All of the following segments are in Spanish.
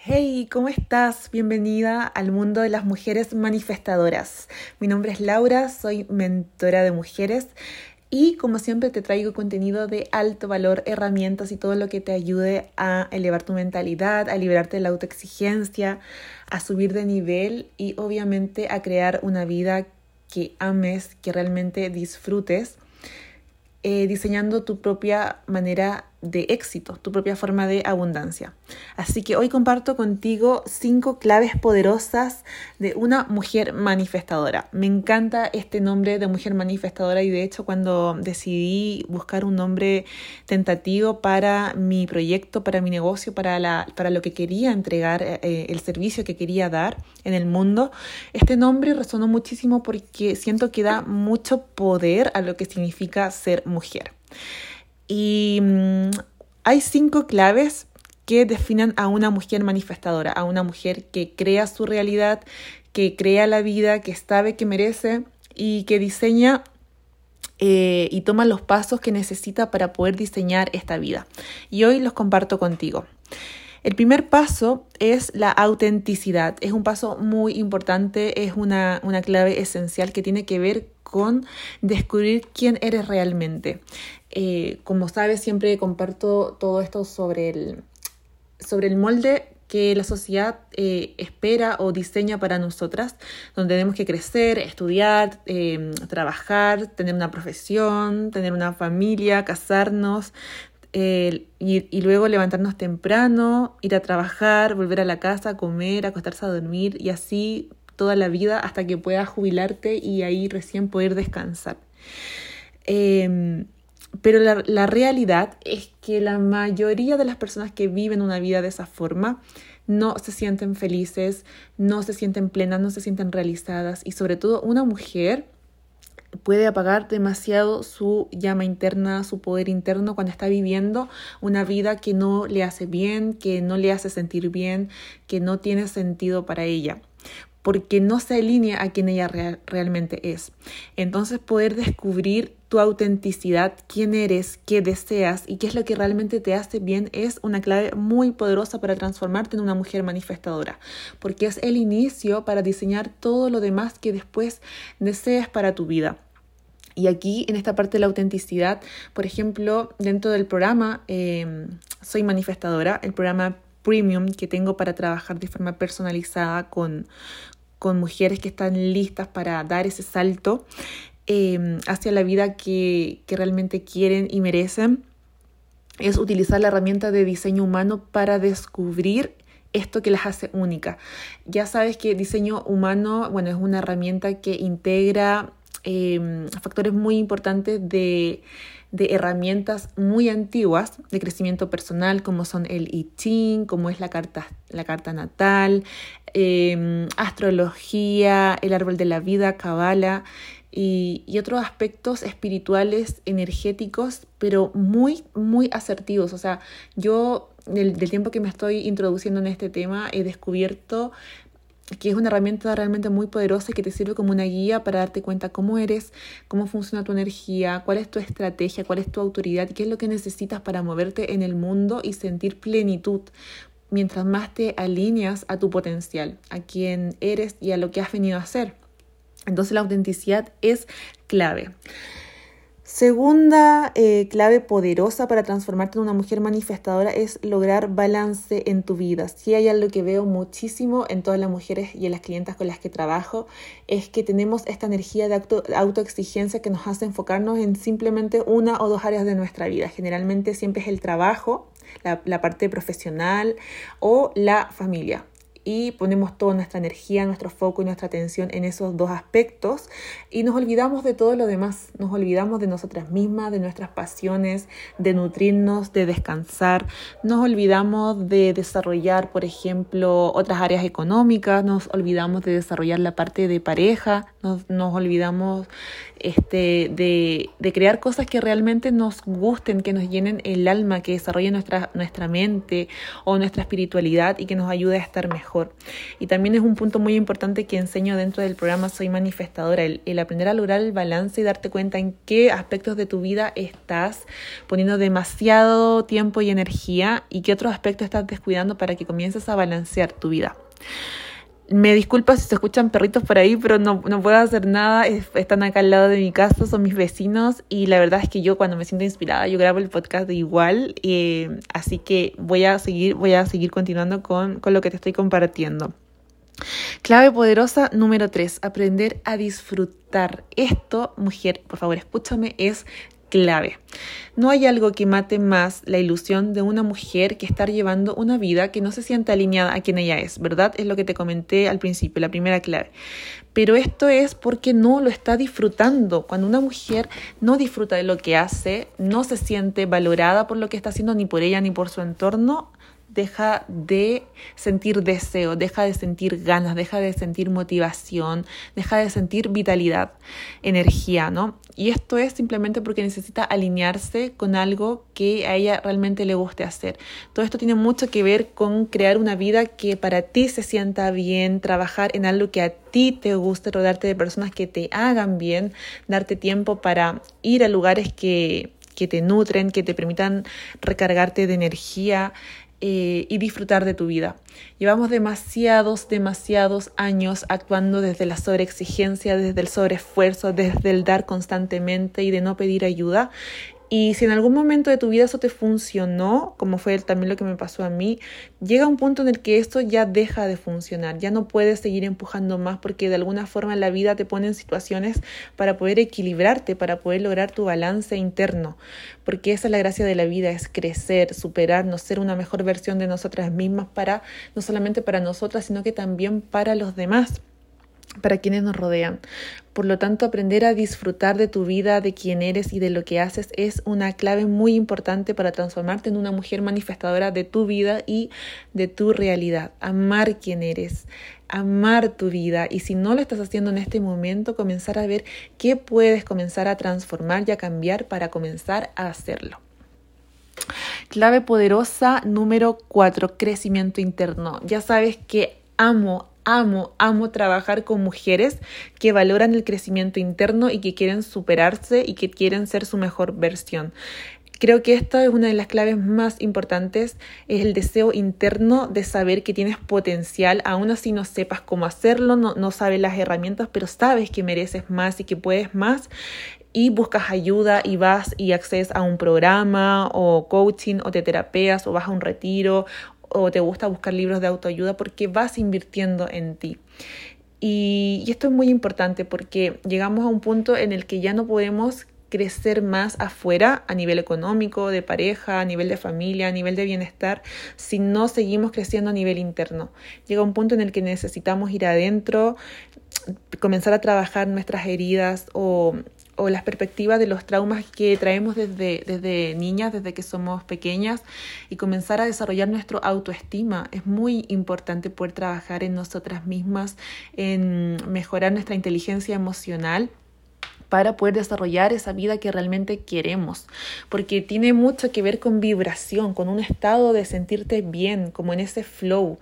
Hey, ¿cómo estás? Bienvenida al mundo de las mujeres manifestadoras. Mi nombre es Laura, soy mentora de mujeres y como siempre te traigo contenido de alto valor, herramientas y todo lo que te ayude a elevar tu mentalidad, a liberarte de la autoexigencia, a subir de nivel y obviamente a crear una vida que ames, que realmente disfrutes, eh, diseñando tu propia manera de éxito, tu propia forma de abundancia. Así que hoy comparto contigo cinco claves poderosas de una mujer manifestadora. Me encanta este nombre de mujer manifestadora y de hecho cuando decidí buscar un nombre tentativo para mi proyecto, para mi negocio, para, la, para lo que quería entregar, eh, el servicio que quería dar en el mundo, este nombre resonó muchísimo porque siento que da mucho poder a lo que significa ser mujer. Y mm, hay cinco claves que definen a una mujer manifestadora, a una mujer que crea su realidad, que crea la vida, que sabe que merece y que diseña eh, y toma los pasos que necesita para poder diseñar esta vida. Y hoy los comparto contigo. El primer paso es la autenticidad. Es un paso muy importante, es una, una clave esencial que tiene que ver con descubrir quién eres realmente. Eh, como sabes, siempre comparto todo esto sobre el, sobre el molde que la sociedad eh, espera o diseña para nosotras, donde tenemos que crecer, estudiar, em, trabajar, tener una profesión, tener una familia, casarnos, y, y, luego levantarnos temprano, ir a trabajar, volver a la casa, comer, acostarse a dormir y así toda la vida hasta que puedas jubilarte y ahí recién poder descansar. Em, pero la, realidad es que la mayoría de las personas que viven una vida de esa forma no se sienten felices, no se sienten plenas, no se sienten realizadas y sobre todo una mujer puede apagar demasiado su llama interna, su poder interno cuando está viviendo una vida que no le hace bien, que no le hace sentir bien, que no tiene sentido para ella porque no se alinea a quien ella realmente es. Entonces poder descubrir tu autenticidad, quién eres, qué deseas y qué es lo que realmente te hace bien es una clave muy poderosa para transformarte en una mujer manifestadora, porque es el inicio para diseñar todo lo demás que después deseas para tu vida. Y aquí, en esta parte de la autenticidad, por ejemplo, dentro del programa em, Soy Manifestadora, el programa premium que tengo para trabajar de forma personalizada con, con mujeres que están listas para dar ese salto em, hacia la vida que, que realmente quieren y merecen, es utilizar la herramienta de diseño humano para descubrir esto que las hace únicas. Ya sabes que diseño humano, bueno, es una herramienta que integra em, factores muy importantes de de herramientas muy antiguas de crecimiento personal, como son el I como es la carta, la carta natal, em, astrología, el árbol de la vida, cabala y, otros aspectos espirituales, energéticos, pero muy, muy asertivos. O sea, yo del tiempo que me estoy introduciendo en este tema he descubierto que es una herramienta realmente muy poderosa y que te sirve como una guía para darte cuenta cómo eres, cómo funciona tu energía, cuál es tu estrategia, cuál es tu autoridad qué es lo que necesitas para moverte en el mundo y sentir plenitud mientras más te alineas a tu potencial, a quien eres y a lo que has venido a hacer. Entonces la autenticidad es clave. Segunda eh, clave poderosa para transformarte en una mujer manifestadora es lograr balance en tu vida. Si hay algo que veo muchísimo en todas las mujeres y en las clientas con las que trabajo, es que tenemos esta energía de auto, autoexigencia que nos hace enfocarnos en simplemente una o dos áreas de nuestra vida. Generalmente siempre es el trabajo, la parte profesional o la familia y ponemos toda nuestra energía, nuestro foco y nuestra atención en esos dos aspectos y nos olvidamos de todo lo demás, nos olvidamos de nosotras mismas, de nuestras pasiones, de nutrirnos, de descansar, nos olvidamos de desarrollar, por ejemplo, otras áreas económicas, nos olvidamos de desarrollar la parte de pareja, nos, nos olvidamos este, de, de, crear cosas que realmente nos gusten, que nos llenen el alma, que desarrollen nuestra, nuestra mente o nuestra espiritualidad y que nos ayude a estar mejor Y también es un punto muy importante que enseño dentro del programa Soy Manifestadora, el, el aprender a lograr el balance y darte cuenta en qué aspectos de tu vida estás poniendo demasiado tiempo y energía y qué otros aspectos estás descuidando para que comiences a balancear tu vida. Me disculpa si se escuchan perritos por ahí, pero no, no puedo hacer nada. Están acá al lado de mi casa, son mis vecinos. Y la verdad es que yo cuando me siento inspirada, yo grabo el podcast igual. Eh, así que voy a seguir, voy a seguir continuando con, con lo que te estoy compartiendo. Clave poderosa número 3, aprender a disfrutar. Esto, mujer, por favor, escúchame, es clave. No hay algo que mate más la ilusión de una mujer que estar llevando una vida que no se sienta alineada a quien ella es, ¿verdad? Es lo que te comenté al principio, la primera clave. Pero esto es porque no lo está disfrutando. Cuando una mujer no disfruta de lo que hace, no se siente valorada por lo que está haciendo ni por ella ni por su entorno, deja de sentir deseo, deja de sentir ganas, deja de sentir motivación, deja de sentir vitalidad, energía, ¿no? Y esto es simplemente porque necesita alinearse con algo que a ella realmente le guste hacer. Todo esto tiene mucho que ver con crear una vida que para ti se sienta bien, trabajar en algo que a ti te guste, rodearte de personas que te hagan bien, darte tiempo para ir a lugares que que te nutren, que te permitan recargarte de energía, eh, y disfrutar de tu vida. Llevamos demasiados, demasiados años actuando desde la sobreexigencia, desde el sobreesfuerzo, desde el dar constantemente y de no pedir ayuda y si en algún momento de tu vida eso te funcionó, como fue también lo que me pasó a mí, llega un punto en el que esto ya deja de funcionar, ya no puedes seguir empujando más porque de alguna forma la vida te pone en situaciones para poder equilibrarte, para poder lograr tu balance interno, porque esa es la gracia de la vida, es crecer, superarnos, ser una mejor versión de nosotras mismas para no solamente para nosotras, sino que también para los demás para quienes nos rodean. Por lo tanto, aprender a disfrutar de tu vida, de quién eres y de lo que haces es una clave muy importante para transformarte en una mujer manifestadora de tu vida y de tu realidad. Amar quién eres, amar tu vida y si no lo estás haciendo en este momento, comenzar a ver qué puedes comenzar a transformar y a cambiar para comenzar a hacerlo. Clave poderosa número 4, crecimiento interno. Ya sabes que amo, amo, amo trabajar con mujeres que valoran el crecimiento interno y que quieren superarse y que quieren ser su mejor versión. Creo que esta es una de las claves más importantes, es el deseo interno de saber que tienes potencial, aún así no sepas cómo hacerlo, no, no sabes las herramientas, pero sabes que mereces más y que puedes más y buscas ayuda y vas y accedes a un programa o coaching o te terapeas o vas a un retiro o te gusta buscar libros de autoayuda porque vas invirtiendo en ti. Y, esto es muy importante porque llegamos a un punto en el que ya no podemos crecer más afuera a nivel económico, de pareja, a nivel de familia, a nivel de bienestar, si no seguimos creciendo a nivel interno. Llega un punto en el que necesitamos ir adentro, comenzar a trabajar nuestras heridas o o las perspectivas de los traumas que traemos desde, desde niñas, desde que somos pequeñas, y comenzar a desarrollar nuestra autoestima. Es muy importante poder trabajar en nosotras mismas, en mejorar nuestra inteligencia emocional para poder desarrollar esa vida que realmente queremos, porque tiene mucho que ver con vibración, con un estado de sentirte bien, como en ese flow,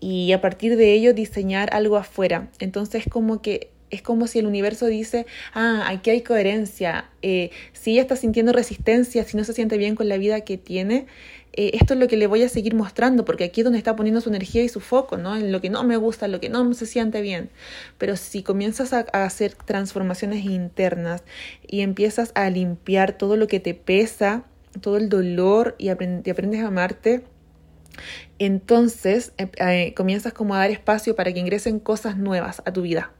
y a partir de ello diseñar algo afuera. Entonces como que es como si el universo dice, ah, aquí hay coherencia, eh, si ella está sintiendo resistencia, si no se siente bien con la vida que tiene, eh, esto es lo que le voy a seguir mostrando, porque aquí es donde está poniendo su energía y su foco, ¿no? En lo que no me gusta, en lo que no se siente bien. Pero si comienzas a, hacer transformaciones internas y empiezas a limpiar todo lo que te pesa, todo el dolor y, aprendes a amarte, entonces eh, comienzas como a dar espacio para que ingresen cosas nuevas a tu vida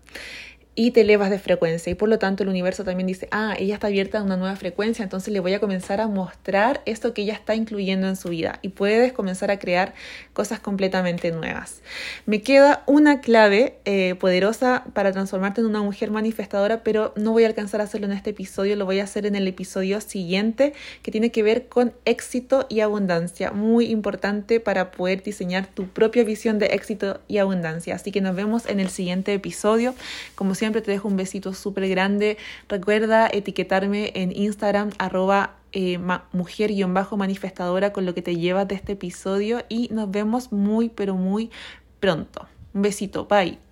y te elevas de frecuencia y por lo tanto el universo también dice, ah, ella está abierta a una nueva frecuencia, entonces le voy a comenzar a mostrar esto que ella está incluyendo en su vida y puedes comenzar a crear cosas completamente nuevas. Me queda una clave eh, poderosa para transformarte en una mujer manifestadora, pero no voy a alcanzar a hacerlo en este episodio, lo voy a hacer en el episodio siguiente que tiene que ver con éxito y abundancia, muy importante para poder diseñar tu propia visión de éxito y abundancia. Así que nos vemos en el siguiente episodio. Como siempre, siempre te dejo un besito súper grande. Recuerda etiquetarme en Instagram arroba eh, mujer-manifestadora con lo que te llevas de este episodio y nos vemos muy pero muy pronto. Un besito, bye.